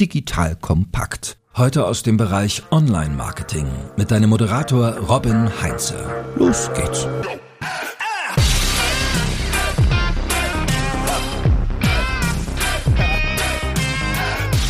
digital kompakt. Heute aus dem Bereich Online-Marketing mit deinem Moderator Robin Heinze. Los geht's.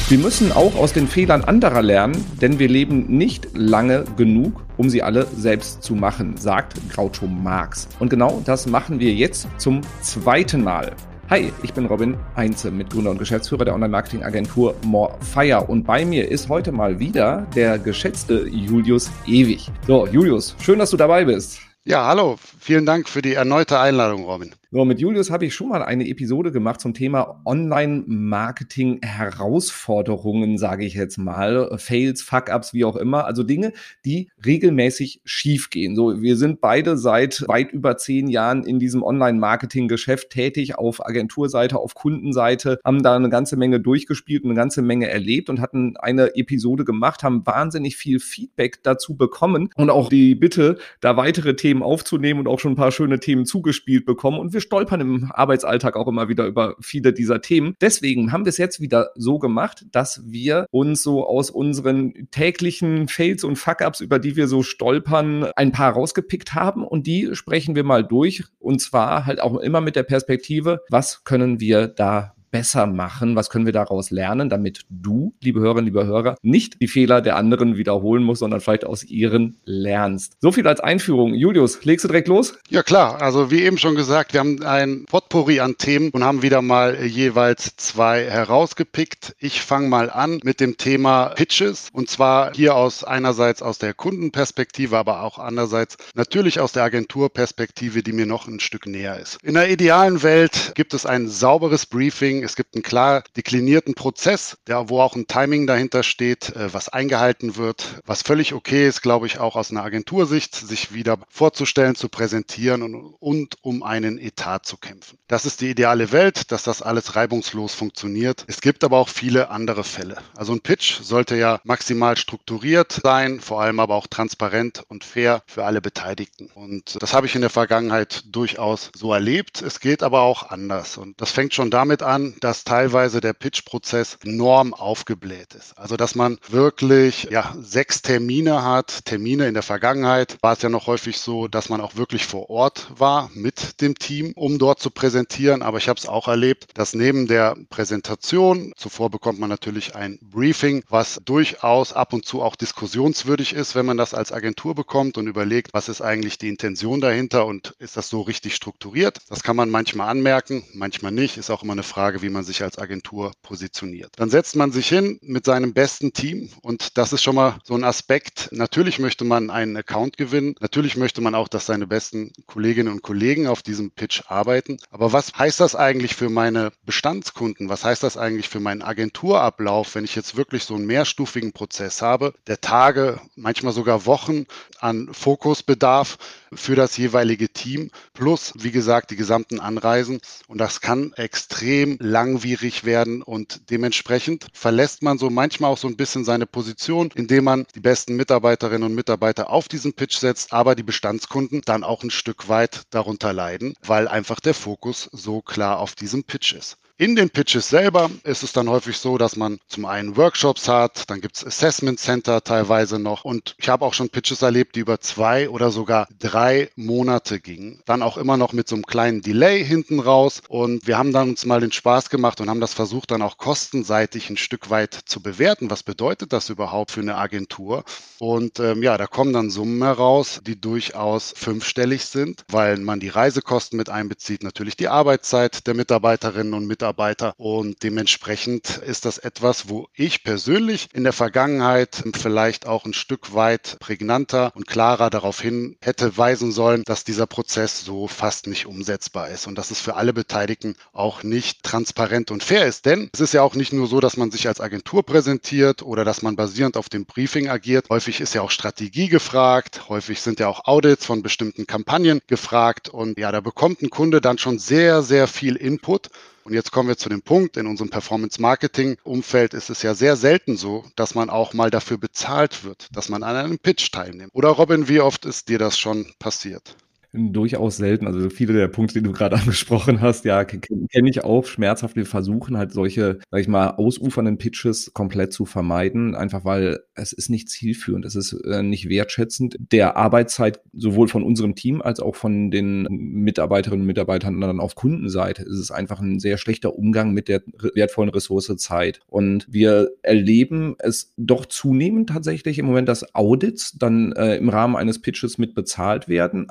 Wir müssen auch aus den Fehlern anderer lernen, denn wir leben nicht lange genug, um sie alle selbst zu machen, sagt Groucho Marx. Und genau das machen wir jetzt zum zweiten Mal. Hi, ich bin Robin Heinze, Mitgründer und Geschäftsführer der Online-Marketing-Agentur Morefire. Und bei mir ist heute mal wieder der geschätzte Julius Ewig. So, Julius, schön, dass du dabei bist. Ja, hallo. Vielen Dank für die erneute Einladung, Robin. So, mit Julius habe ich schon mal eine Episode gemacht zum Thema Online-Marketing-Herausforderungen, sage ich jetzt mal. Fails, Fuck-Ups, wie auch immer. Also Dinge, die regelmäßig schiefgehen. So, wir sind beide seit weit über zehn Jahren in diesem Online-Marketing-Geschäft tätig, auf Agenturseite, auf Kundenseite, haben da eine ganze Menge durchgespielt und eine ganze Menge erlebt und hatten eine Episode gemacht, haben wahnsinnig viel Feedback dazu bekommen und auch die Bitte, da weitere Themen aufzunehmen und auch schon ein paar schöne Themen zugespielt bekommen. Und wir stolpern im Arbeitsalltag auch immer wieder über viele dieser Themen. Deswegen haben wir es jetzt wieder so gemacht, dass wir uns so aus unseren täglichen Fails und Fuck-Ups, über die wir so stolpern, ein paar rausgepickt haben und die sprechen wir mal durch. Und zwar halt auch immer mit der Perspektive, was können wir da besser machen? Was können wir daraus lernen, damit du, liebe Hörerinnen, liebe Hörer, nicht die Fehler der anderen wiederholen musst, sondern vielleicht aus ihren lernst? So viel als Einführung. Julius, legst du direkt los? Ja klar, also wie eben schon gesagt, wir haben ein Potpourri an Themen und haben wieder mal jeweils zwei herausgepickt. Ich fange mal an mit dem Thema Pitches und zwar hier aus einerseits aus der Kundenperspektive, aber auch andererseits natürlich aus der Agenturperspektive, die mir noch ein Stück näher ist. In der idealen Welt gibt es ein sauberes Briefing Marketing. Es gibt einen klar deklinierten Prozess, der, wo auch ein Timing dahinter steht, äh, was eingehalten wird, was völlig okay ist, glaube ich, auch aus einer Agentursicht, sich wieder vorzustellen, zu präsentieren und, und um einen Etat zu kämpfen. Das ist die ideale Welt, dass das alles reibungslos funktioniert. Es gibt aber auch viele andere Fälle. Also ein Pitch sollte ja maximal strukturiert sein, vor allem aber auch transparent und fair für alle Beteiligten. Und das habe ich in der Vergangenheit durchaus so erlebt. Es geht aber auch anders. Und das fängt schon damit an, dass teilweise der Pitch-Prozess enorm aufgebläht ist. Also dass man wirklich ja, sechs Termine hat. Termine in der Vergangenheit war es ja noch häufig so, dass man auch wirklich vor Ort war mit dem Team, um dort zu präsentieren. Aber ich habe es auch erlebt, dass neben der Präsentation, zuvor bekommt man natürlich ein Briefing, was durchaus ab und zu auch diskussionswürdig ist, wenn man das als Agentur bekommt und überlegt, was ist eigentlich die Intention dahinter und ist das so richtig strukturiert. Das kann man manchmal anmerken, manchmal nicht. Ist auch immer eine Frage, Frage, wie man sich als Agentur positioniert. Dann setzt man sich hin mit seinem besten Team und das ist schon mal so ein Aspekt. Natürlich möchte man einen Account gewinnen. Natürlich möchte man auch, dass seine besten Kolleginnen und Kollegen auf diesem Pitch arbeiten. Aber was heißt das eigentlich für meine Bestandskunden? Was heißt das eigentlich für meinen Agenturablauf, wenn ich jetzt wirklich so einen mehrstufigen Prozess habe, der Tage, manchmal sogar Wochen an Fokusbedarf für das jeweilige Team plus, wie gesagt, die gesamten Anreisen. Und das kann extrem langwierig werden und dementsprechend verlässt man so manchmal auch so ein bisschen seine Position, indem man die besten Mitarbeiterinnen und Mitarbeiter auf diesen Pitch setzt, aber die Bestandskunden dann auch ein Stück weit darunter leiden, weil einfach der Fokus so klar auf diesem Pitch ist. In den Pitches selber ist es dann häufig so, dass man zum einen Workshops hat, dann gibt es Assessment Center teilweise noch und ich habe auch schon Pitches erlebt, die über zwei oder sogar drei Monate gingen. Dann auch immer noch mit so einem kleinen Delay hinten raus und wir haben dann uns mal den Spaß gemacht und haben das versucht dann auch kostenseitig ein Stück weit zu bewerten. Was bedeutet das überhaupt für eine Agentur? Und ähm, ja, da kommen dann Summen heraus, die durchaus fünfstellig sind, weil man die Reisekosten mit einbezieht, natürlich die Arbeitszeit der Mitarbeiterinnen und Mitarbeiter Mitarbeiter. Und dementsprechend ist das etwas, wo ich persönlich in der Vergangenheit vielleicht auch ein Stück weit prägnanter und klarer darauf hin hätte weisen sollen, dass dieser Prozess so fast nicht umsetzbar ist und dass es für alle Beteiligten auch nicht transparent und fair ist. Denn es ist ja auch nicht nur so, dass man sich als Agentur präsentiert oder dass man basierend auf dem Briefing agiert. Häufig ist ja auch Strategie gefragt, häufig sind ja auch Audits von bestimmten Kampagnen gefragt und ja, da bekommt ein Kunde dann schon sehr, sehr viel Input und jetzt kommen wir zu dem Punkt, in unserem Performance-Marketing-Umfeld ist es ja sehr selten so, dass man auch mal dafür bezahlt wird, dass man an einem Pitch teilnimmt. Oder Robin, wie oft ist dir das schon passiert? Durchaus selten. Also viele der Punkte, die du gerade angesprochen hast, ja, kenne ich auch schmerzhaft. Wir versuchen halt solche, sag ich mal, ausufernden Pitches komplett zu vermeiden, einfach weil es ist nicht zielführend, es ist äh, nicht wertschätzend der Arbeitszeit sowohl von unserem Team als auch von den Mitarbeiterinnen und Mitarbeitern dann auf Kundenseite. Es ist einfach ein sehr schlechter Umgang mit der wertvollen Ressource Zeit. Und wir erleben es doch zunehmend tatsächlich im Moment, dass Audits dann äh, im Rahmen eines Pitches mit bezahlt werden.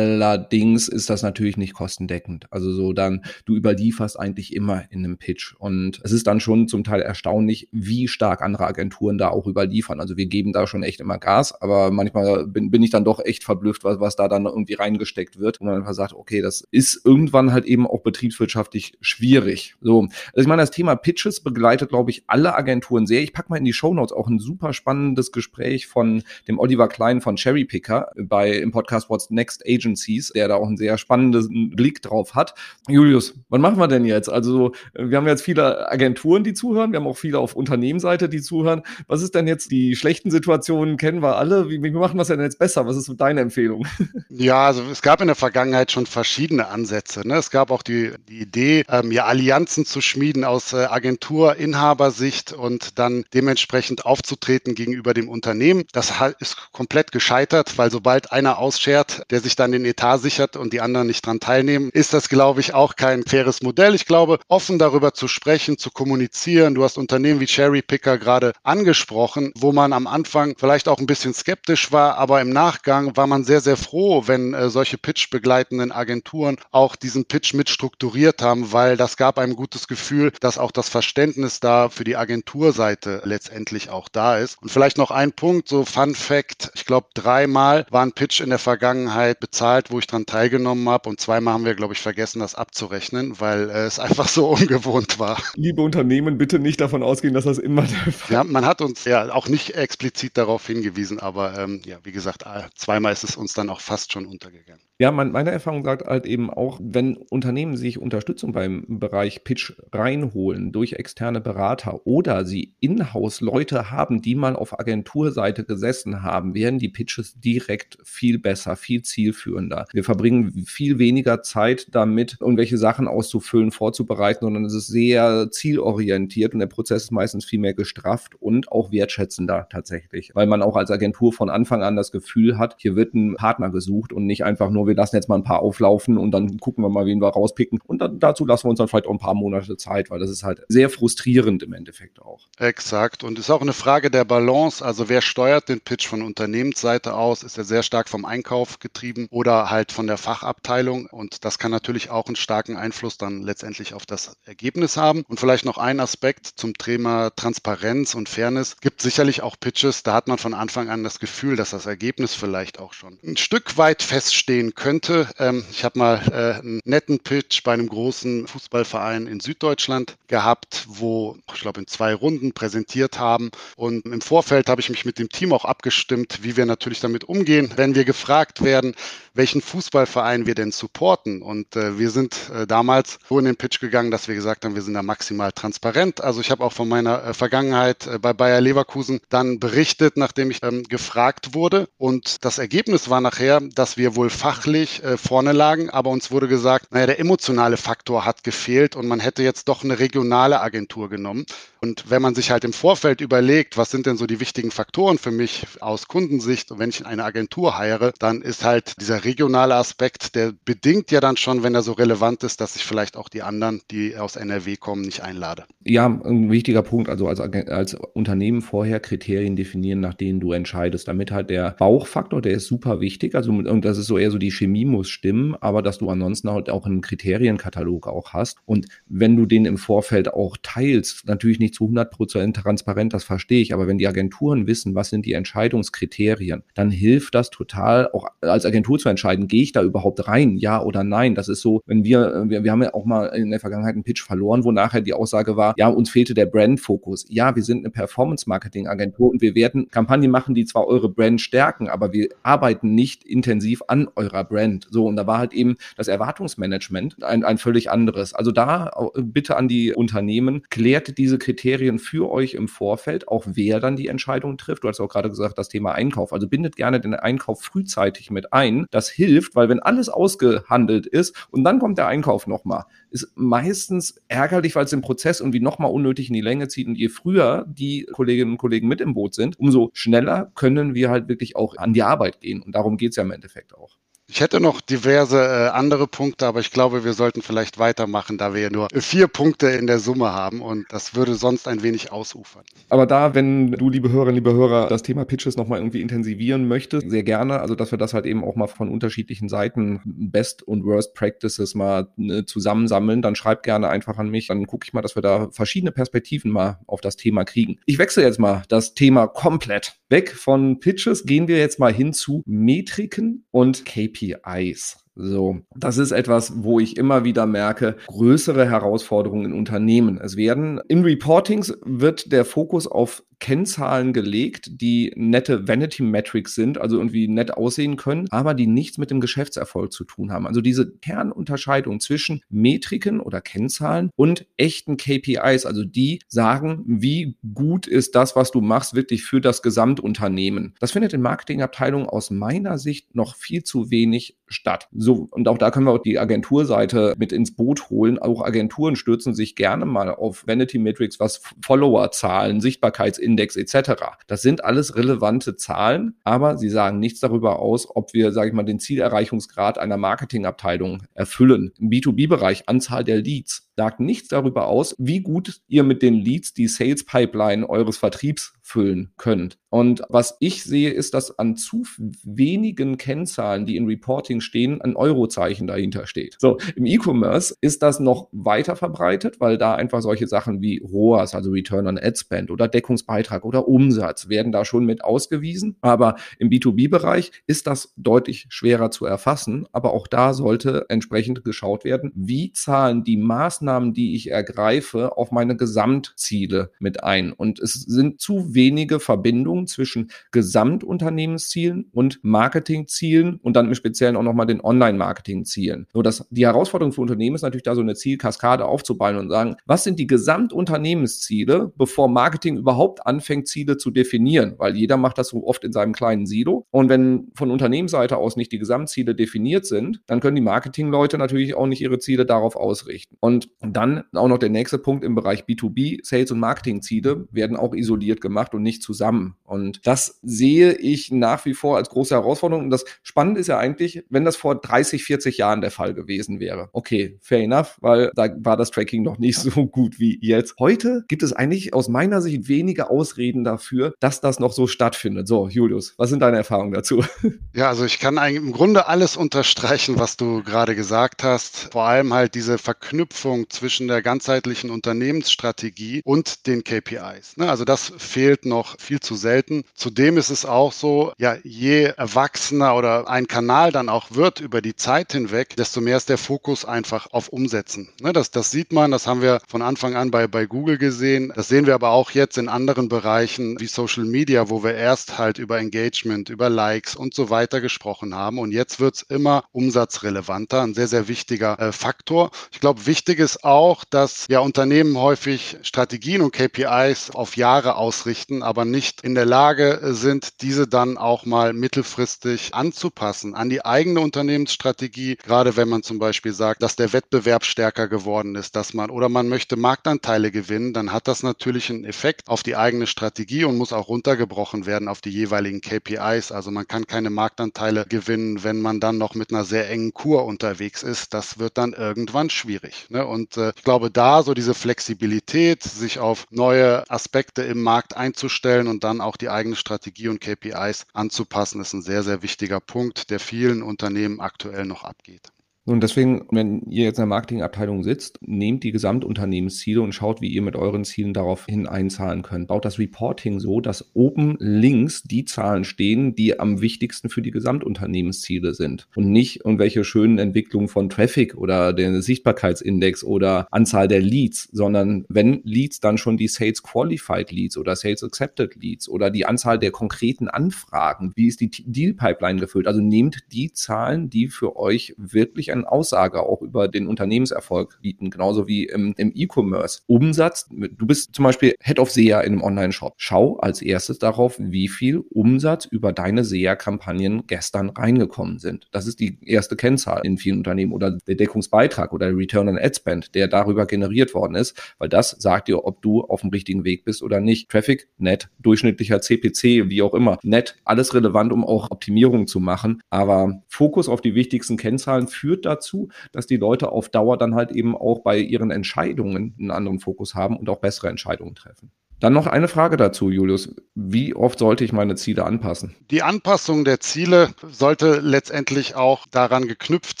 Allerdings ist das natürlich nicht kostendeckend. Also so dann, du überlieferst eigentlich immer in einem Pitch. Und es ist dann schon zum Teil erstaunlich, wie stark andere Agenturen da auch überliefern. Also wir geben da schon echt immer Gas, aber manchmal bin, bin ich dann doch echt verblüfft, was, was da dann irgendwie reingesteckt wird. Und man einfach sagt, okay, das ist irgendwann halt eben auch betriebswirtschaftlich schwierig. So, also ich meine, das Thema Pitches begleitet, glaube ich, alle Agenturen sehr. Ich packe mal in die Show Notes auch ein super spannendes Gespräch von dem Oliver Klein von Cherry Picker bei im Podcast What's Next Agencies, der da auch einen sehr spannenden Blick drauf hat. Julius, was machen wir denn jetzt? Also wir haben jetzt viele Agenturen, die zuhören, wir haben auch viele auf Unternehmensseite, die zuhören. Was ist denn jetzt die schlechten Situationen? Kennen wir alle. Wie, wie machen wir es denn jetzt besser? Was ist deine Empfehlung? Ja, also es gab in der Vergangenheit schon verschiedene Ansätze. Ne? Es gab auch die, die Idee, ähm, ja Allianzen zu schmieden aus äh, Agenturinhabersicht und dann dementsprechend aufzutreten gegenüber dem Unternehmen. Das ist komplett gescheitert, weil sobald einer ausschert, der sich dann den Etat sichert und die anderen nicht dran teilnehmen, ist das, glaube ich, auch kein faires Modell. Ich glaube, offen darüber zu sprechen, zu kommunizieren. Du hast Unternehmen wie Cherry Picker gerade angesprochen, wo man am Anfang vielleicht auch ein bisschen skeptisch war, aber im Nachgang war man sehr, sehr froh, wenn äh, solche Pitch begleitenden Agenturen auch diesen Pitch mit strukturiert haben, weil das gab einem gutes Gefühl, dass auch das Verständnis da für die Agenturseite letztendlich auch da ist. Und vielleicht noch ein Punkt, so Fun Fact, ich glaube dreimal war ein Pitch in der Vergangenheit bezahlt, wo ich dran teilgenommen habe und zweimal haben wir, glaube ich, vergessen, das abzurechnen, weil äh, es einfach so ungewohnt war. Liebe Unternehmen, bitte nicht davon ausgehen, dass das immer der Fall Ja, man hat uns ja auch nicht explizit darauf hingewiesen, aber ähm, ja, wie gesagt, äh, zweimal ist es uns dann auch fast schon untergegangen. Ja, mein, meine Erfahrung sagt halt eben auch, wenn Unternehmen sich Unterstützung beim Bereich Pitch reinholen durch externe Berater oder sie in-house Leute haben, die mal auf Agenturseite gesessen haben, werden die Pitches direkt viel besser, viel zielführender. Wir verbringen viel weniger Zeit damit, irgendwelche Sachen auszufüllen, vorzubereiten, sondern es ist sehr zielorientiert und der Prozess ist meistens viel mehr gestrafft und auch wertschätzender tatsächlich, weil man auch als Agentur von Anfang an das Gefühl hat, hier wird ein Partner gesucht und nicht einfach nur wir lassen jetzt mal ein paar auflaufen und dann gucken wir mal, wen wir rauspicken. Und dann, dazu lassen wir uns dann vielleicht auch ein paar Monate Zeit, weil das ist halt sehr frustrierend im Endeffekt auch. Exakt. Und ist auch eine Frage der Balance. Also wer steuert den Pitch von Unternehmensseite aus? Ist er sehr stark vom Einkauf getrieben oder halt von der Fachabteilung? Und das kann natürlich auch einen starken Einfluss dann letztendlich auf das Ergebnis haben. Und vielleicht noch ein Aspekt zum Thema Transparenz und Fairness. Gibt sicherlich auch Pitches, da hat man von Anfang an das Gefühl, dass das Ergebnis vielleicht auch schon ein Stück weit feststehen könnte. Ähm, ich habe mal äh, einen netten Pitch bei einem großen Fußballverein in Süddeutschland gehabt, wo ich glaube in zwei Runden präsentiert haben. Und im Vorfeld habe ich mich mit dem Team auch abgestimmt, wie wir natürlich damit umgehen, wenn wir gefragt werden, welchen Fußballverein wir denn supporten. Und äh, wir sind äh, damals so in den Pitch gegangen, dass wir gesagt haben, wir sind da maximal transparent. Also ich habe auch von meiner äh, Vergangenheit äh, bei Bayer Leverkusen dann berichtet, nachdem ich ähm, gefragt wurde. Und das Ergebnis war nachher, dass wir wohl fachlich äh, vorne lagen, aber uns wurde gesagt, naja, der emotionale Faktor hat gefehlt und man hätte jetzt doch eine regionale Agentur genommen. Und wenn man sich halt im Vorfeld überlegt, was sind denn so die wichtigen Faktoren für mich aus Kundensicht und wenn ich eine Agentur heiere, dann ist halt dieser regionale Aspekt, der bedingt ja dann schon, wenn er so relevant ist, dass ich vielleicht auch die anderen, die aus NRW kommen, nicht einlade. Ja, ein wichtiger Punkt, also als, als Unternehmen vorher Kriterien definieren, nach denen du entscheidest, damit halt der Bauchfaktor, der ist super wichtig, also und das ist so eher so die Chemie muss stimmen, aber dass du ansonsten halt auch einen Kriterienkatalog auch hast. Und wenn du den im Vorfeld auch teilst, natürlich nicht zu 100 Prozent transparent, das verstehe ich, aber wenn die Agenturen wissen, was sind die Entscheidungskriterien, dann hilft das total, auch als Agentur zu entscheiden, gehe ich da überhaupt rein, ja oder nein. Das ist so, wenn wir, wir, wir haben ja auch mal in der Vergangenheit einen Pitch verloren, wo nachher die Aussage war, ja, uns fehlte der Brand-Fokus. Ja, wir sind eine Performance-Marketing-Agentur und wir werden Kampagnen machen, die zwar eure Brand stärken, aber wir arbeiten nicht intensiv an eurer Brand. So, und da war halt eben das Erwartungsmanagement ein, ein völlig anderes. Also da bitte an die Unternehmen, klärt diese Kriterien Kriterien für euch im Vorfeld, auch wer dann die Entscheidung trifft. Du hast auch gerade gesagt, das Thema Einkauf. Also bindet gerne den Einkauf frühzeitig mit ein. Das hilft, weil wenn alles ausgehandelt ist und dann kommt der Einkauf nochmal, ist meistens ärgerlich, weil es den Prozess irgendwie nochmal unnötig in die Länge zieht. Und je früher die Kolleginnen und Kollegen mit im Boot sind, umso schneller können wir halt wirklich auch an die Arbeit gehen. Und darum geht es ja im Endeffekt auch. Ich hätte noch diverse äh, andere Punkte, aber ich glaube, wir sollten vielleicht weitermachen, da wir ja nur vier Punkte in der Summe haben und das würde sonst ein wenig ausufern. Aber da, wenn du, liebe Hörerinnen, liebe Hörer, das Thema Pitches nochmal irgendwie intensivieren möchtest, sehr gerne, also dass wir das halt eben auch mal von unterschiedlichen Seiten Best und Worst Practices mal ne, zusammensammeln, dann schreib gerne einfach an mich, dann gucke ich mal, dass wir da verschiedene Perspektiven mal auf das Thema kriegen. Ich wechsle jetzt mal das Thema komplett. Weg von Pitches gehen wir jetzt mal hin zu Metriken und KPIs. KPIs. So, das ist etwas, wo ich immer wieder merke, größere Herausforderungen in Unternehmen. Es werden in Reportings wird der Fokus auf Kennzahlen gelegt, die nette Vanity Metrics sind, also irgendwie nett aussehen können, aber die nichts mit dem Geschäftserfolg zu tun haben. Also diese Kernunterscheidung zwischen Metriken oder Kennzahlen und echten KPIs, also die sagen, wie gut ist das, was du machst, wirklich für das Gesamtunternehmen. Das findet in Marketingabteilungen aus meiner Sicht noch viel zu wenig statt. So, und auch da können wir auch die Agenturseite mit ins Boot holen. Auch Agenturen stürzen sich gerne mal auf Vanity Metrics, was Followerzahlen, Sichtbarkeitsindex etc. Das sind alles relevante Zahlen, aber sie sagen nichts darüber aus, ob wir, sage ich mal, den Zielerreichungsgrad einer Marketingabteilung erfüllen. Im B2B-Bereich Anzahl der Leads sagt nichts darüber aus, wie gut ihr mit den Leads die Sales Pipeline eures Vertriebs füllen könnt. Und was ich sehe, ist, dass an zu wenigen Kennzahlen, die in Reporting stehen, ein Eurozeichen dahinter steht. So, im E-Commerce ist das noch weiter verbreitet, weil da einfach solche Sachen wie ROAS, also Return on Ad Spend oder Deckungsbeitrag oder Umsatz werden da schon mit ausgewiesen. Aber im B2B-Bereich ist das deutlich schwerer zu erfassen. Aber auch da sollte entsprechend geschaut werden, wie zahlen die Maßnahmen, die ich ergreife, auf meine Gesamtziele mit ein. Und es sind zu wenige Verbindungen zwischen Gesamtunternehmenszielen und Marketingzielen und dann im Speziellen auch nochmal den Online-Marketing-Zielen. So dass die Herausforderung für Unternehmen ist natürlich da so eine Zielkaskade aufzubauen und sagen, was sind die Gesamtunternehmensziele, bevor Marketing überhaupt anfängt, Ziele zu definieren, weil jeder macht das so oft in seinem kleinen Silo. Und wenn von Unternehmensseite aus nicht die Gesamtziele definiert sind, dann können die Marketingleute natürlich auch nicht ihre Ziele darauf ausrichten. Und dann auch noch der nächste Punkt im Bereich B2B, Sales und Marketingziele werden auch isoliert gemacht und nicht zusammen. Und das sehe ich nach wie vor als große Herausforderung. Und das Spannende ist ja eigentlich, wenn das vor 30, 40 Jahren der Fall gewesen wäre. Okay, fair enough, weil da war das Tracking noch nicht so gut wie jetzt. Heute gibt es eigentlich aus meiner Sicht wenige Ausreden dafür, dass das noch so stattfindet. So, Julius, was sind deine Erfahrungen dazu? Ja, also ich kann eigentlich im Grunde alles unterstreichen, was du gerade gesagt hast. Vor allem halt diese Verknüpfung zwischen der ganzheitlichen Unternehmensstrategie und den KPIs. Ne, also das fehlt noch viel zu selten selten. Zudem ist es auch so, ja, je erwachsener oder ein Kanal dann auch wird über die Zeit hinweg, desto mehr ist der Fokus einfach auf Umsetzen. Ne, das, das sieht man, das haben wir von Anfang an bei, bei Google gesehen. Das sehen wir aber auch jetzt in anderen Bereichen wie Social Media, wo wir erst halt über Engagement, über Likes und so weiter gesprochen haben. Und jetzt wird es immer umsatzrelevanter, ein sehr, sehr wichtiger äh, Faktor. Ich glaube, wichtig ist auch, dass ja Unternehmen häufig Strategien und KPIs auf Jahre ausrichten, aber nicht in der Lage sind, diese dann auch mal mittelfristig anzupassen an die eigene Unternehmensstrategie, gerade wenn man zum Beispiel sagt, dass der Wettbewerb stärker geworden ist, dass man oder man möchte Marktanteile gewinnen, dann hat das natürlich einen Effekt auf die eigene Strategie und muss auch runtergebrochen werden auf die jeweiligen KPIs. Also man kann keine Marktanteile gewinnen, wenn man dann noch mit einer sehr engen Kur unterwegs ist. Das wird dann irgendwann schwierig. Ne? Und äh, ich glaube, da so diese Flexibilität, sich auf neue Aspekte im Markt einzustellen und dann auch die eigene Strategie und KPIs anzupassen, ist ein sehr, sehr wichtiger Punkt, der vielen Unternehmen aktuell noch abgeht. Und deswegen, wenn ihr jetzt in der Marketingabteilung sitzt, nehmt die Gesamtunternehmensziele und schaut, wie ihr mit euren Zielen daraufhin einzahlen könnt. Baut das Reporting so, dass oben links die Zahlen stehen, die am wichtigsten für die Gesamtunternehmensziele sind. Und nicht irgendwelche schönen Entwicklungen von Traffic oder den Sichtbarkeitsindex oder Anzahl der Leads, sondern wenn Leads, dann schon die Sales Qualified Leads oder Sales Accepted Leads oder die Anzahl der konkreten Anfragen. Wie ist die Deal Pipeline gefüllt? Also nehmt die Zahlen, die für euch wirklich eine Aussage auch über den Unternehmenserfolg bieten, genauso wie im, im E-Commerce. Umsatz, du bist zum Beispiel Head of SEA in einem Online-Shop. Schau als erstes darauf, wie viel Umsatz über deine SEA-Kampagnen gestern reingekommen sind. Das ist die erste Kennzahl in vielen Unternehmen oder der Deckungsbeitrag oder der Return on Ad Spend, der darüber generiert worden ist, weil das sagt dir, ob du auf dem richtigen Weg bist oder nicht. Traffic, net, durchschnittlicher CPC, wie auch immer. Net, alles relevant, um auch Optimierungen zu machen. Aber Fokus auf die wichtigsten Kennzahlen führt dazu, dass die Leute auf Dauer dann halt eben auch bei ihren Entscheidungen einen anderen Fokus haben und auch bessere Entscheidungen treffen. Dann noch eine Frage dazu, Julius. Wie oft sollte ich meine Ziele anpassen? Die Anpassung der Ziele sollte letztendlich auch daran geknüpft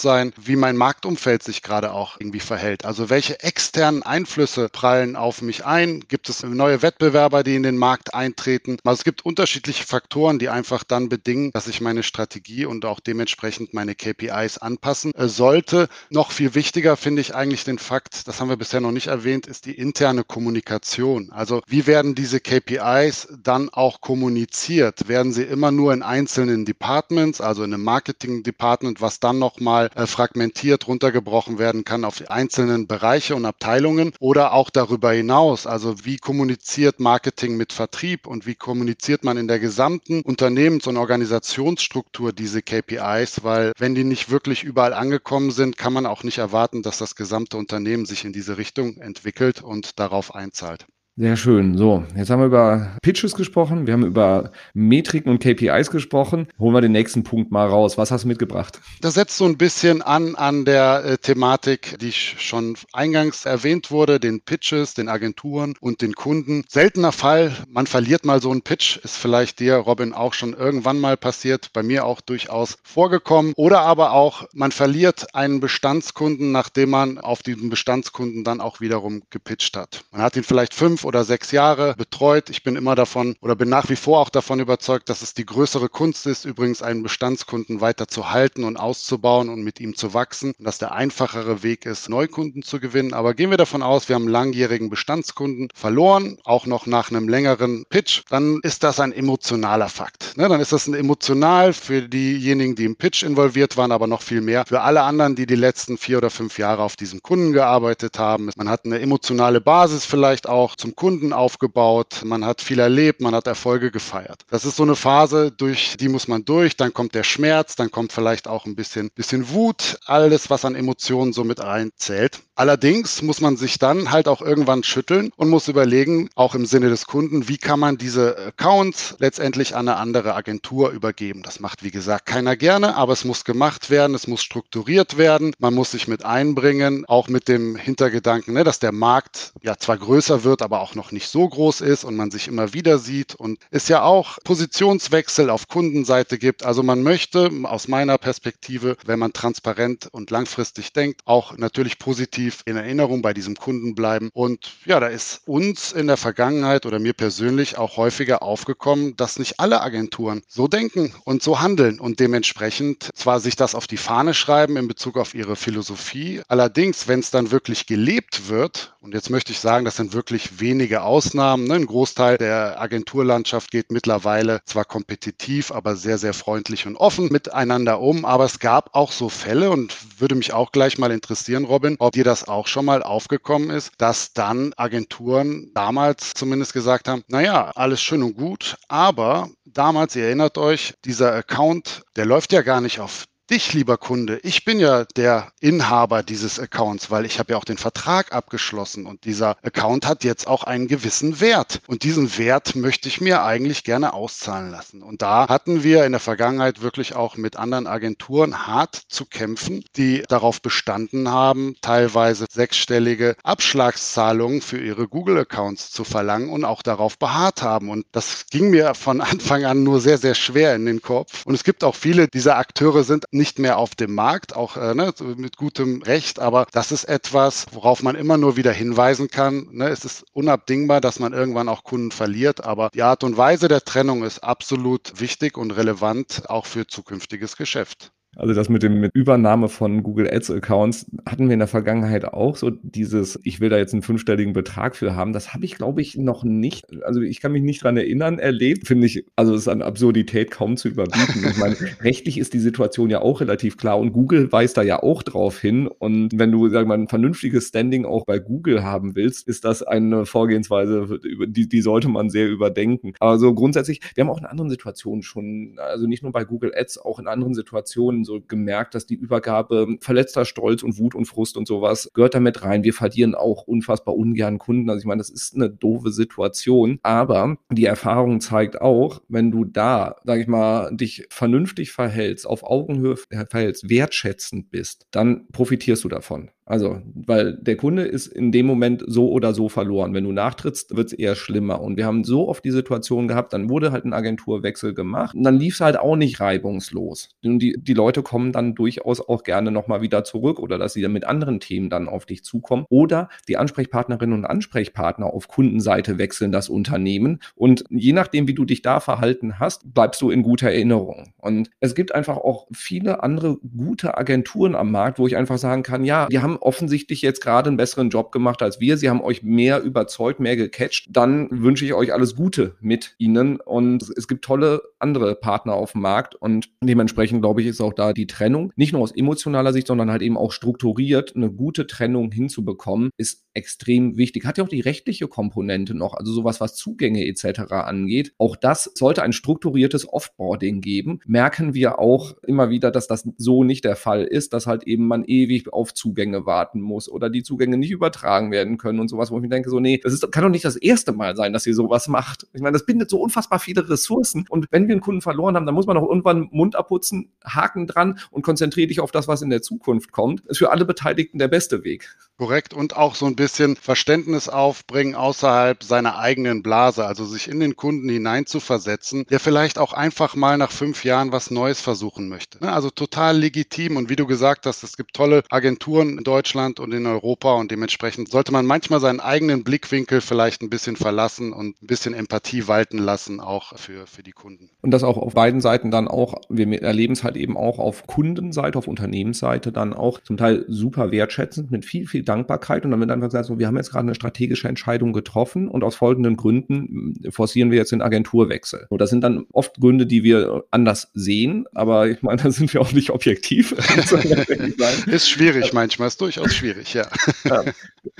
sein, wie mein Marktumfeld sich gerade auch irgendwie verhält. Also welche externen Einflüsse prallen auf mich ein? Gibt es neue Wettbewerber, die in den Markt eintreten? Also es gibt unterschiedliche Faktoren, die einfach dann bedingen, dass ich meine Strategie und auch dementsprechend meine KPIs anpassen äh, sollte. Noch viel wichtiger finde ich eigentlich den Fakt, das haben wir bisher noch nicht erwähnt, ist die interne Kommunikation. Also wie werden diese KPIs dann auch kommuniziert? Werden sie immer nur in einzelnen Departments, also in einem Marketing-Department, was dann nochmal äh, fragmentiert runtergebrochen werden kann auf die einzelnen Bereiche und Abteilungen oder auch darüber hinaus? Also wie kommuniziert Marketing mit Vertrieb und wie kommuniziert man in der gesamten Unternehmens- und Organisationsstruktur diese KPIs? Weil wenn die nicht wirklich überall angekommen sind, kann man auch nicht erwarten, dass das gesamte Unternehmen sich in diese Richtung entwickelt und darauf einzahlt. Sehr schön. So, jetzt haben wir über Pitches gesprochen, wir haben über Metriken und KPIs gesprochen. Holen wir den nächsten Punkt mal raus. Was hast du mitgebracht? Das setzt so ein bisschen an an der äh, Thematik, die schon eingangs erwähnt wurde, den Pitches, den Agenturen und den Kunden. Seltener Fall, man verliert mal so einen Pitch, ist vielleicht dir, Robin, auch schon irgendwann mal passiert, bei mir auch durchaus vorgekommen. Oder aber auch, man verliert einen Bestandskunden, nachdem man auf diesen Bestandskunden dann auch wiederum gepitcht hat. Man hat ihn vielleicht fünf oder sechs Jahre betreut. Ich bin immer davon oder bin nach wie vor auch davon überzeugt, dass es die größere Kunst ist, übrigens einen Bestandskunden weiter zu halten und auszubauen und mit ihm zu wachsen. Und dass der einfachere Weg ist, Neukunden zu gewinnen. Aber gehen wir davon aus, wir haben langjährigen Bestandskunden verloren, auch noch nach einem längeren Pitch, dann ist das ein emotionaler Fakt. Ne? Dann ist das ein emotional für diejenigen, die im Pitch involviert waren, aber noch viel mehr für alle anderen, die die letzten vier oder fünf Jahre auf diesem Kunden gearbeitet haben. Man hat eine emotionale Basis vielleicht auch zum Kunden aufgebaut, man hat viel erlebt, man hat Erfolge gefeiert. Das ist so eine Phase, durch die muss man durch, dann kommt der Schmerz, dann kommt vielleicht auch ein bisschen, bisschen Wut, alles, was an Emotionen so mit einzählt. Allerdings muss man sich dann halt auch irgendwann schütteln und muss überlegen, auch im Sinne des Kunden, wie kann man diese Accounts letztendlich an eine andere Agentur übergeben. Das macht, wie gesagt, keiner gerne, aber es muss gemacht werden, es muss strukturiert werden, man muss sich mit einbringen, auch mit dem Hintergedanken, ne, dass der Markt ja zwar größer wird, aber auch noch nicht so groß ist und man sich immer wieder sieht und es ja auch Positionswechsel auf Kundenseite gibt. Also man möchte aus meiner Perspektive, wenn man transparent und langfristig denkt, auch natürlich positiv positiv in Erinnerung bei diesem Kunden bleiben. Und ja, da ist uns in der Vergangenheit oder mir persönlich auch häufiger aufgekommen, dass nicht alle Agenturen so denken und so handeln und dementsprechend zwar sich das auf die Fahne schreiben in Bezug auf ihre Philosophie, allerdings, wenn es dann wirklich gelebt wird, und jetzt möchte ich sagen, das sind wirklich wenige Ausnahmen, ne? ein Großteil der Agenturlandschaft geht mittlerweile zwar kompetitiv, aber sehr, sehr freundlich und offen miteinander um, aber es gab auch so Fälle und würde mich auch gleich mal interessieren, Robin, ob dir das das auch schon mal aufgekommen ist, dass dann Agenturen damals zumindest gesagt haben, naja, alles schön und gut, aber damals, ihr erinnert euch, dieser Account, der läuft ja gar nicht auf dich, lieber Kunde. Ich bin ja der Inhaber dieses Accounts, weil ich habe ja auch den Vertrag abgeschlossen und dieser Account hat jetzt auch einen gewissen Wert. Und diesen Wert möchte ich mir eigentlich gerne auszahlen lassen. Und da hatten wir in der Vergangenheit wirklich auch mit anderen Agenturen hart zu kämpfen, die darauf bestanden haben, teilweise sechsstellige Abschlagszahlungen für ihre Google-Accounts zu verlangen und auch darauf beharrt haben. Und das ging mir von Anfang an nur sehr, sehr schwer in den Kopf. Und es gibt auch viele dieser Akteure sind nicht mehr auf dem Markt, auch äh, ne, mit gutem Recht, aber das ist etwas, worauf man immer nur wieder hinweisen kann. Ne? Es ist unabdingbar, dass man irgendwann auch Kunden verliert, aber die Art und Weise der Trennung ist absolut wichtig und relevant auch für zukünftiges Geschäft. Also das mit dem mit Übernahme von Google Ads Accounts hatten wir in der Vergangenheit auch so dieses, ich will da jetzt einen fünfstelligen Betrag für haben. Das habe ich, glaube ich, noch nicht, also ich kann mich nicht dran erinnern, erlebt. Finde ich, also es ist an Absurdität kaum zu überbieten. Ich meine, rechtlich ist die Situation ja auch relativ klar und Google weist da ja auch drauf hin. Und wenn du, sag mal, ein vernünftiges Standing auch bei Google haben willst, ist das eine Vorgehensweise, die, die sollte man sehr überdenken. Aber so grundsätzlich, wir haben auch in anderen Situationen schon, also nicht nur bei Google Ads, auch in anderen Situationen so gemerkt, dass die Übergabe verletzter Stolz und Wut und Frust und sowas gehört damit rein. Wir verlieren auch unfassbar ungern Kunden. Also ich meine, das ist eine doofe Situation, aber die Erfahrung zeigt auch, wenn du da, sag ich mal, dich vernünftig verhältst, auf Augenhöhe verhältst, wertschätzend bist, dann profitierst du davon. Also, weil der Kunde ist in dem Moment so oder so verloren. Wenn du nachtrittst, wird es eher schlimmer. Und wir haben so oft die Situation gehabt, dann wurde halt ein Agenturwechsel gemacht und dann lief es halt auch nicht reibungslos. Und die, die Leute kommen dann durchaus auch gerne nochmal wieder zurück oder dass sie dann mit anderen Themen dann auf dich zukommen. Oder die Ansprechpartnerinnen und Ansprechpartner auf Kundenseite wechseln das Unternehmen. Und je nachdem, wie du dich da verhalten hast, bleibst du in guter Erinnerung. Und es gibt einfach auch viele andere gute Agenturen am Markt, wo ich einfach sagen kann, ja, die haben offensichtlich jetzt gerade einen besseren Job gemacht als wir. Sie haben euch mehr überzeugt, mehr gecatcht. Dann wünsche ich euch alles Gute mit ihnen. Und es gibt tolle andere Partner auf dem Markt. Und dementsprechend, glaube ich, ist auch da die Trennung, nicht nur aus emotionaler Sicht, sondern halt eben auch strukturiert eine gute Trennung hinzubekommen, ist extrem wichtig. Hat ja auch die rechtliche Komponente noch, also sowas, was Zugänge etc. angeht. Auch das sollte ein strukturiertes Offboarding geben. Merken wir auch immer wieder, dass das so nicht der Fall ist, dass halt eben man ewig auf Zugänge warten muss oder die Zugänge nicht übertragen werden können und sowas, wo ich mir denke, so, nee, das ist, kann doch nicht das erste Mal sein, dass ihr sowas macht. Ich meine, das bindet so unfassbar viele Ressourcen und wenn wir einen Kunden verloren haben, dann muss man auch irgendwann Mund abputzen, Haken dran und konzentriere dich auf das, was in der Zukunft kommt. Das ist für alle Beteiligten der beste Weg. Korrekt und auch so ein bisschen Verständnis aufbringen außerhalb seiner eigenen Blase, also sich in den Kunden hineinzuversetzen, der vielleicht auch einfach mal nach fünf Jahren was Neues versuchen möchte. Ne, also total legitim und wie du gesagt hast, es gibt tolle Agenturen in Deutschland und in Europa und dementsprechend sollte man manchmal seinen eigenen Blickwinkel vielleicht ein bisschen verlassen und ein bisschen Empathie walten lassen, auch für, für die Kunden. Und das auch auf beiden Seiten dann auch, wir erleben es halt eben auch auf Kundenseite, auf Unternehmensseite dann auch zum Teil super wertschätzend mit viel, viel Dankbarkeit und dann wird einfach gesagt, so, wir haben jetzt gerade eine strategische Entscheidung getroffen und aus folgenden Gründen forcieren wir jetzt den Agenturwechsel. Und das sind dann oft Gründe, die wir anders sehen, aber ich meine, da sind wir auch nicht objektiv. ist schwierig manchmal, ist durchaus schwierig, ja. ja.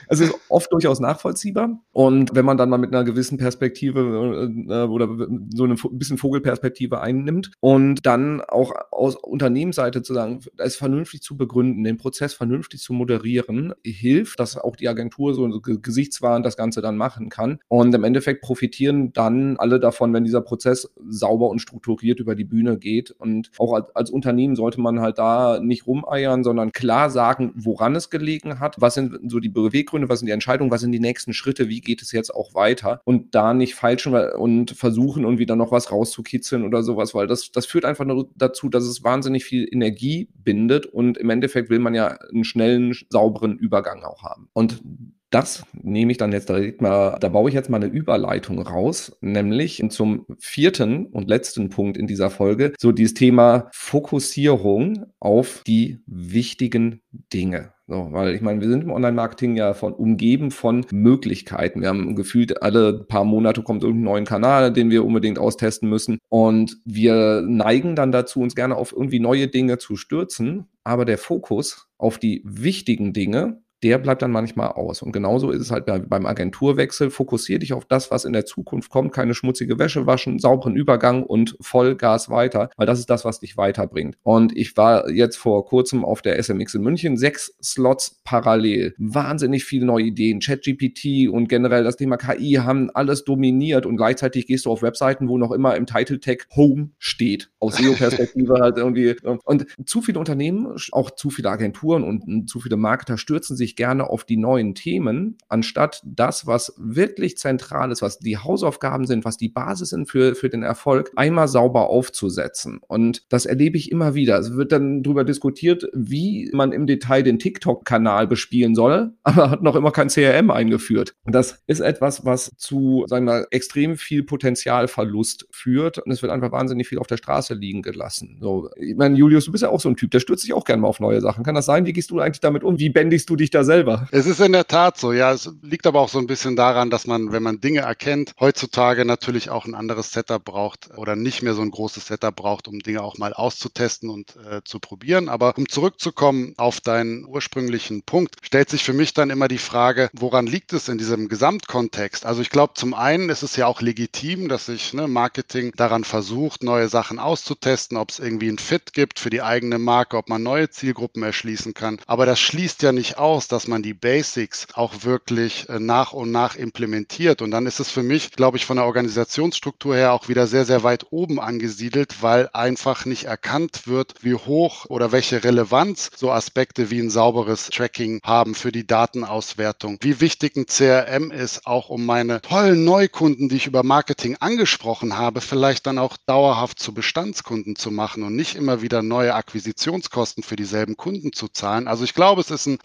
Es ist oft durchaus nachvollziehbar und wenn man dann mal mit einer gewissen Perspektive äh, oder so eine bisschen Vogelperspektive einnimmt und dann auch aus Unternehmensseite zu sagen, es vernünftig zu begründen, den Prozess vernünftig zu moderieren, hilft, dass auch die Agentur so gesichtswahrend das Ganze dann machen kann. Und im Endeffekt profitieren dann alle davon, wenn dieser Prozess sauber und strukturiert über die Bühne geht. Und auch als, als Unternehmen sollte man halt da nicht rumeiern, sondern klar sagen, woran es gelegen hat, was sind so die Beweggründe, was sind die Entscheidungen, was sind die nächsten Schritte, wie geht es jetzt auch weiter und da nicht falschen und versuchen und wieder noch was rauszukitzeln oder sowas, weil das, das führt einfach nur dazu, dass es wahnsinnig viel Energie bindet und im Endeffekt will man ja einen schnellen, sauberen Übergang auch haben. Und das nehme ich dann jetzt direkt mal, da baue ich jetzt mal eine Überleitung raus, nämlich zum vierten und letzten Punkt in dieser Folge, so dieses Thema Fokussierung auf die wichtigen Dinge. So, weil ich meine, wir sind im Online-Marketing ja von umgeben von Möglichkeiten. Wir haben gefühlt alle paar Monate kommt irgendein neuen Kanal, den wir unbedingt austesten müssen. Und wir neigen dann dazu, uns gerne auf irgendwie neue Dinge zu stürzen. Aber der Fokus auf die wichtigen Dinge, der bleibt dann manchmal aus. Und genauso ist es halt beim Agenturwechsel. Fokussier dich auf das, was in der Zukunft kommt. Keine schmutzige Wäsche waschen, sauberen Übergang und Vollgas weiter, weil das ist das, was dich weiterbringt. Und ich war jetzt vor kurzem auf der SMX in München, sechs Slots parallel. Wahnsinnig viele neue Ideen. ChatGPT und generell das Thema KI haben alles dominiert und gleichzeitig gehst du auf Webseiten, wo noch immer im Title Tag Home steht. Aus SEO-Perspektive halt irgendwie. Und zu viele Unternehmen, auch zu viele Agenturen und zu viele Marketer stürzen sich gerne auf die neuen Themen, anstatt das, was wirklich zentral ist, was die Hausaufgaben sind, was die Basis sind für, für den Erfolg, einmal sauber aufzusetzen. Und das erlebe ich immer wieder. Es wird dann darüber diskutiert, wie man im Detail den TikTok-Kanal bespielen soll, aber hat noch immer kein CRM eingeführt. Das ist etwas, was zu, sagen wir, extrem viel Potenzialverlust führt und es wird einfach wahnsinnig viel auf der Straße liegen gelassen. So, ich meine, Julius, du bist ja auch so ein Typ, der stürzt sich auch gerne mal auf neue Sachen. Kann das sein? Wie gehst du eigentlich damit um? Wie bändigst du dich da selber? Es ist in der Tat so, ja. Es liegt aber auch so ein bisschen daran, dass man, wenn man Dinge erkennt, heutzutage natürlich auch ein anderes Setup braucht oder nicht mehr so ein großes Setup braucht, um Dinge auch mal auszutesten und äh, zu probieren. Aber um zurückzukommen auf deinen ursprünglichen Punkt, stellt sich für mich dann immer die Frage, woran liegt es in diesem Gesamtkontext? Also ich glaube, zum einen ist es ja auch legitim, dass sich ne, Marketing daran versucht, neue Sachen auszutesten, ob es irgendwie ein Fit gibt für die eigene Marke, ob man neue Zielgruppen erschließen kann. Aber das schließt ja nicht aus, dass man die Basics auch wirklich äh, nach und nach implementiert. Und dann ist es für mich, glaube ich, von der Organisationsstruktur her auch wieder sehr, sehr weit oben angesiedelt, weil einfach nicht erkannt wird, wie hoch oder welche Relevanz so Aspekte wie ein sauberes Tracking haben für die Datenauswertung. Wie wichtig ein CRM ist, auch um meine tollen Neukunden, die ich über Marketing angesprochen habe, vielleicht dann auch dauerhaft zu Bestandskunden zu machen und nicht immer wieder neue Akquisitionskosten für dieselben Kunden zu zahlen. Also ich glaube, es ist ein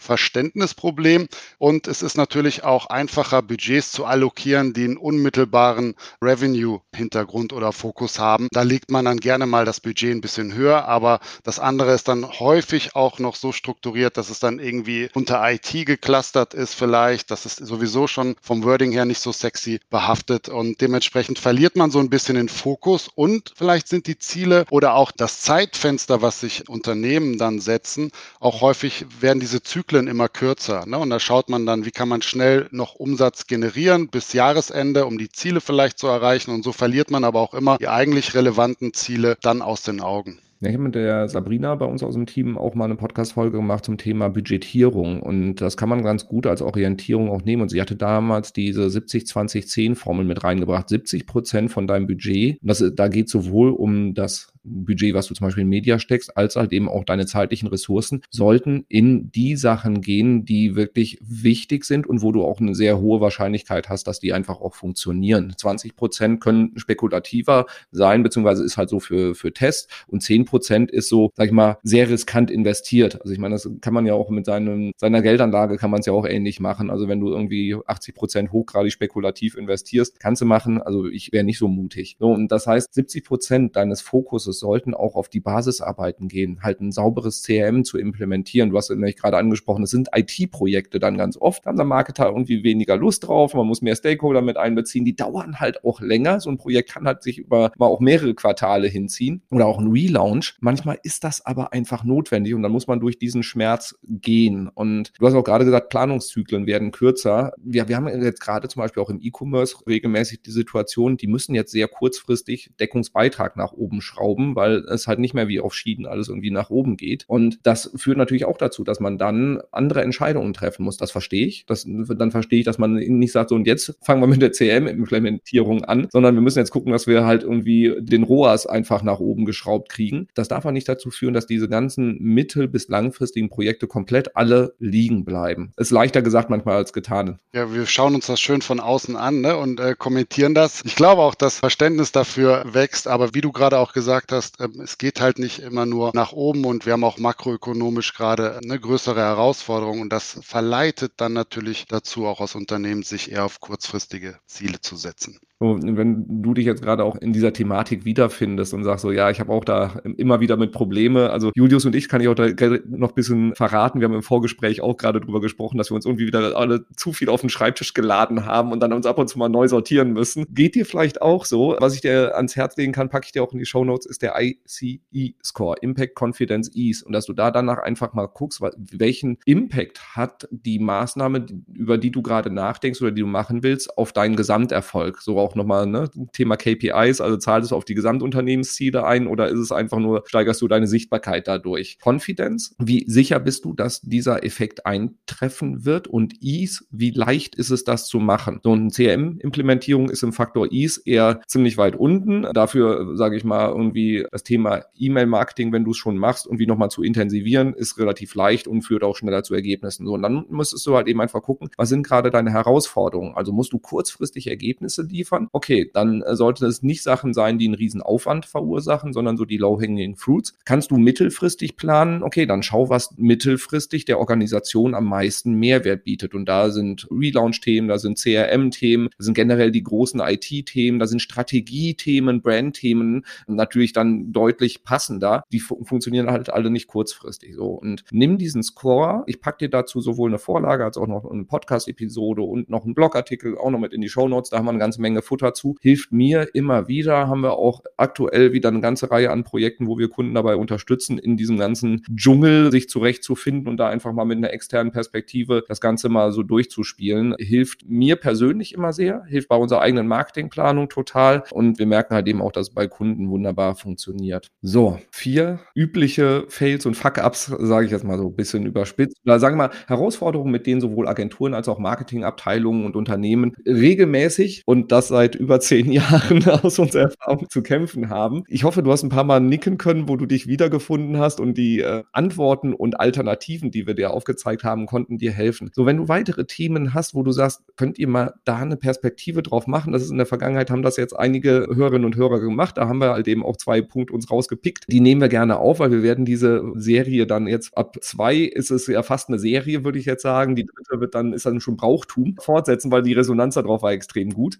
Verständnisproblem und es ist natürlich auch einfacher, Budgets zu allokieren, die einen unmittelbaren Revenue-Hintergrund oder Fokus haben. Da legt man dann gerne mal das Budget ein bisschen höher, aber das andere ist dann häufig auch noch so strukturiert, dass es dann irgendwie unter IT geclustert ist vielleicht. Das ist sowieso schon vom Wording her nicht so sexy behaftet und dementsprechend verliert man so ein bisschen den Fokus und vielleicht sind die Ziele oder auch das Zeitfenster, was sich Unternehmen dann setzen, auch häufig werden diese Zyklen immer kürzer. Ne? Und da schaut man dann, wie kann man schnell noch Umsatz generieren bis Jahresende, um die Ziele vielleicht zu erreichen. Und so verliert man aber auch immer die eigentlich relevanten Ziele dann aus den Augen. Ja, ich habe mit der Sabrina bei uns aus dem Team auch mal eine Podcast-Folge gemacht zum Thema Budgetierung. Und das kann man ganz gut als Orientierung auch nehmen. Und sie hatte damals diese 70-20-10-Formel mit reingebracht. 70 Prozent von deinem Budget. Das, da geht sowohl um das Budget, was du zum Beispiel in Media steckst, als halt eben auch deine zeitlichen Ressourcen, sollten in die Sachen gehen, die wirklich wichtig sind und wo du auch eine sehr hohe Wahrscheinlichkeit hast, dass die einfach auch funktionieren. 20 Prozent können spekulativer sein, beziehungsweise ist halt so für, für Test und 10 Prozent ist so, sag ich mal, sehr riskant investiert. Also ich meine, das kann man ja auch mit seinem, seiner Geldanlage kann man es ja auch ähnlich machen. Also wenn du irgendwie 80 Prozent hochgradig spekulativ investierst, kannst du machen. Also ich wäre nicht so mutig. So, und das heißt, 70 Prozent deines Fokuses sollten auch auf die Basisarbeiten gehen, halt ein sauberes CRM zu implementieren. Du hast nämlich gerade angesprochen, es sind IT-Projekte dann ganz oft. Haben der Marketer irgendwie weniger Lust drauf, man muss mehr Stakeholder mit einbeziehen. Die dauern halt auch länger. So ein Projekt kann halt sich über mal auch mehrere Quartale hinziehen oder auch ein Relaunch. Manchmal ist das aber einfach notwendig und dann muss man durch diesen Schmerz gehen. Und du hast auch gerade gesagt, Planungszyklen werden kürzer. Wir, wir haben jetzt gerade zum Beispiel auch im E-Commerce regelmäßig die Situation, die müssen jetzt sehr kurzfristig Deckungsbeitrag nach oben schrauben oben, weil es halt nicht mehr wie auf Schieden alles irgendwie nach oben geht. Und das führt natürlich auch dazu, dass man dann andere Entscheidungen treffen muss. Das verstehe ich. Das, dann verstehe ich, dass man nicht sagt, so und jetzt fangen wir mit der CM-Implementierung an, sondern wir müssen jetzt gucken, dass wir halt irgendwie den ROAS einfach nach oben geschraubt kriegen. Das darf aber nicht dazu führen, dass diese ganzen mittel- bis langfristigen Projekte komplett alle liegen bleiben. Ist leichter gesagt manchmal als getan. Ja, wir schauen uns das schön von außen an ne, und äh, kommentieren das. Ich glaube auch, dass Verständnis dafür wächst, aber wie du gerade auch gesagt gesagt hast, ähm, es geht halt nicht immer nur nach oben und wir haben auch makroökonomisch gerade eine größere Herausforderung und das verleitet dann natürlich dazu, auch aus Unternehmen sich eher auf kurzfristige Ziele zu setzen. Wenn du dich jetzt gerade auch in dieser Thematik wiederfindest und sagst so, ja, ich habe auch da immer wieder mit Probleme. Also Julius und ich kann ich auch da noch ein bisschen verraten. Wir haben im Vorgespräch auch gerade drüber gesprochen, dass wir uns irgendwie wieder alle zu viel auf den Schreibtisch geladen haben und dann uns ab und zu mal neu sortieren müssen. Geht dir vielleicht auch so? Was ich dir ans Herz legen kann, packe ich dir auch in die Show Notes, ist der ICE-Score, Impact Confidence Ease. Und dass du da danach einfach mal guckst, welchen Impact hat die Maßnahme, über die du gerade nachdenkst oder die du machen willst, auf deinen Gesamterfolg. So auch auch nochmal ne, Thema KPIs, also zahlst du auf die Gesamtunternehmensziele ein oder ist es einfach nur, steigerst du deine Sichtbarkeit dadurch? Confidence, wie sicher bist du, dass dieser Effekt eintreffen wird? Und Ease, wie leicht ist es, das zu machen? So eine CRM-Implementierung ist im Faktor Ease eher ziemlich weit unten. Dafür, sage ich mal, irgendwie das Thema E-Mail-Marketing, wenn du es schon machst, irgendwie nochmal zu intensivieren, ist relativ leicht und führt auch schneller zu Ergebnissen. So, und dann müsstest du halt eben einfach gucken, was sind gerade deine Herausforderungen? Also musst du kurzfristig Ergebnisse liefern? Okay, dann äh, sollte es nicht Sachen sein, die einen riesen Aufwand verursachen, sondern so die low-hanging fruits. Kannst du mittelfristig planen? Okay, dann schau, was mittelfristig der Organisation am meisten Mehrwert bietet. Und da sind Relaunch-Themen, da sind CRM-Themen, da sind generell die großen IT-Themen, da sind Strategie-Themen, Brand-Themen natürlich dann deutlich passender. Die fu funktionieren halt alle nicht kurzfristig so. Und nimm diesen Score, ich packe dir dazu sowohl eine Vorlage als auch noch eine Podcast-Episode und noch einen Blogartikel auch noch mit in die Show Notes. Da haben wir eine ganze Menge Futter zu. Hilft mir immer wieder. Haben wir auch aktuell wieder eine ganze Reihe an Projekten, wo wir Kunden dabei unterstützen, in diesem ganzen Dschungel sich zurechtzufinden und da einfach mal mit einer externen Perspektive das Ganze mal so durchzuspielen. Hilft mir persönlich immer sehr, hilft bei unserer eigenen Marketingplanung total und wir merken halt eben auch, dass es bei Kunden wunderbar funktioniert. So, vier übliche Fails und Fuck-Ups, sage ich jetzt mal so ein bisschen überspitzt. Oder sagen wir mal, Herausforderungen, mit denen sowohl Agenturen als auch Marketingabteilungen und Unternehmen regelmäßig und das seit über zehn Jahren aus unserer Erfahrung zu kämpfen haben. Ich hoffe, du hast ein paar Mal nicken können, wo du dich wiedergefunden hast und die äh, Antworten und Alternativen, die wir dir aufgezeigt haben, konnten dir helfen. So, wenn du weitere Themen hast, wo du sagst, könnt ihr mal da eine Perspektive drauf machen? Das ist in der Vergangenheit, haben das jetzt einige Hörerinnen und Hörer gemacht. Da haben wir halt eben auch zwei Punkte uns rausgepickt. Die nehmen wir gerne auf, weil wir werden diese Serie dann jetzt ab zwei ist es ja fast eine Serie, würde ich jetzt sagen. Die dritte wird dann, ist dann schon Brauchtum fortsetzen, weil die Resonanz darauf war extrem gut.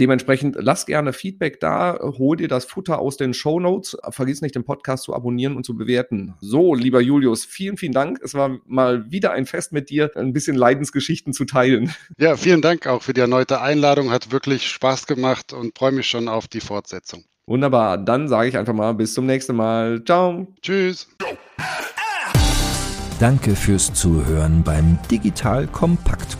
Und dementsprechend lass gerne Feedback da, hol dir das Futter aus den Show Notes. Vergiss nicht, den Podcast zu abonnieren und zu bewerten. So, lieber Julius, vielen, vielen Dank. Es war mal wieder ein Fest mit dir, ein bisschen Leidensgeschichten zu teilen. Ja, vielen Dank auch für die erneute Einladung. Hat wirklich Spaß gemacht und freue mich schon auf die Fortsetzung. Wunderbar. Dann sage ich einfach mal bis zum nächsten Mal. Ciao. Tschüss. Danke fürs Zuhören beim Digital Kompakt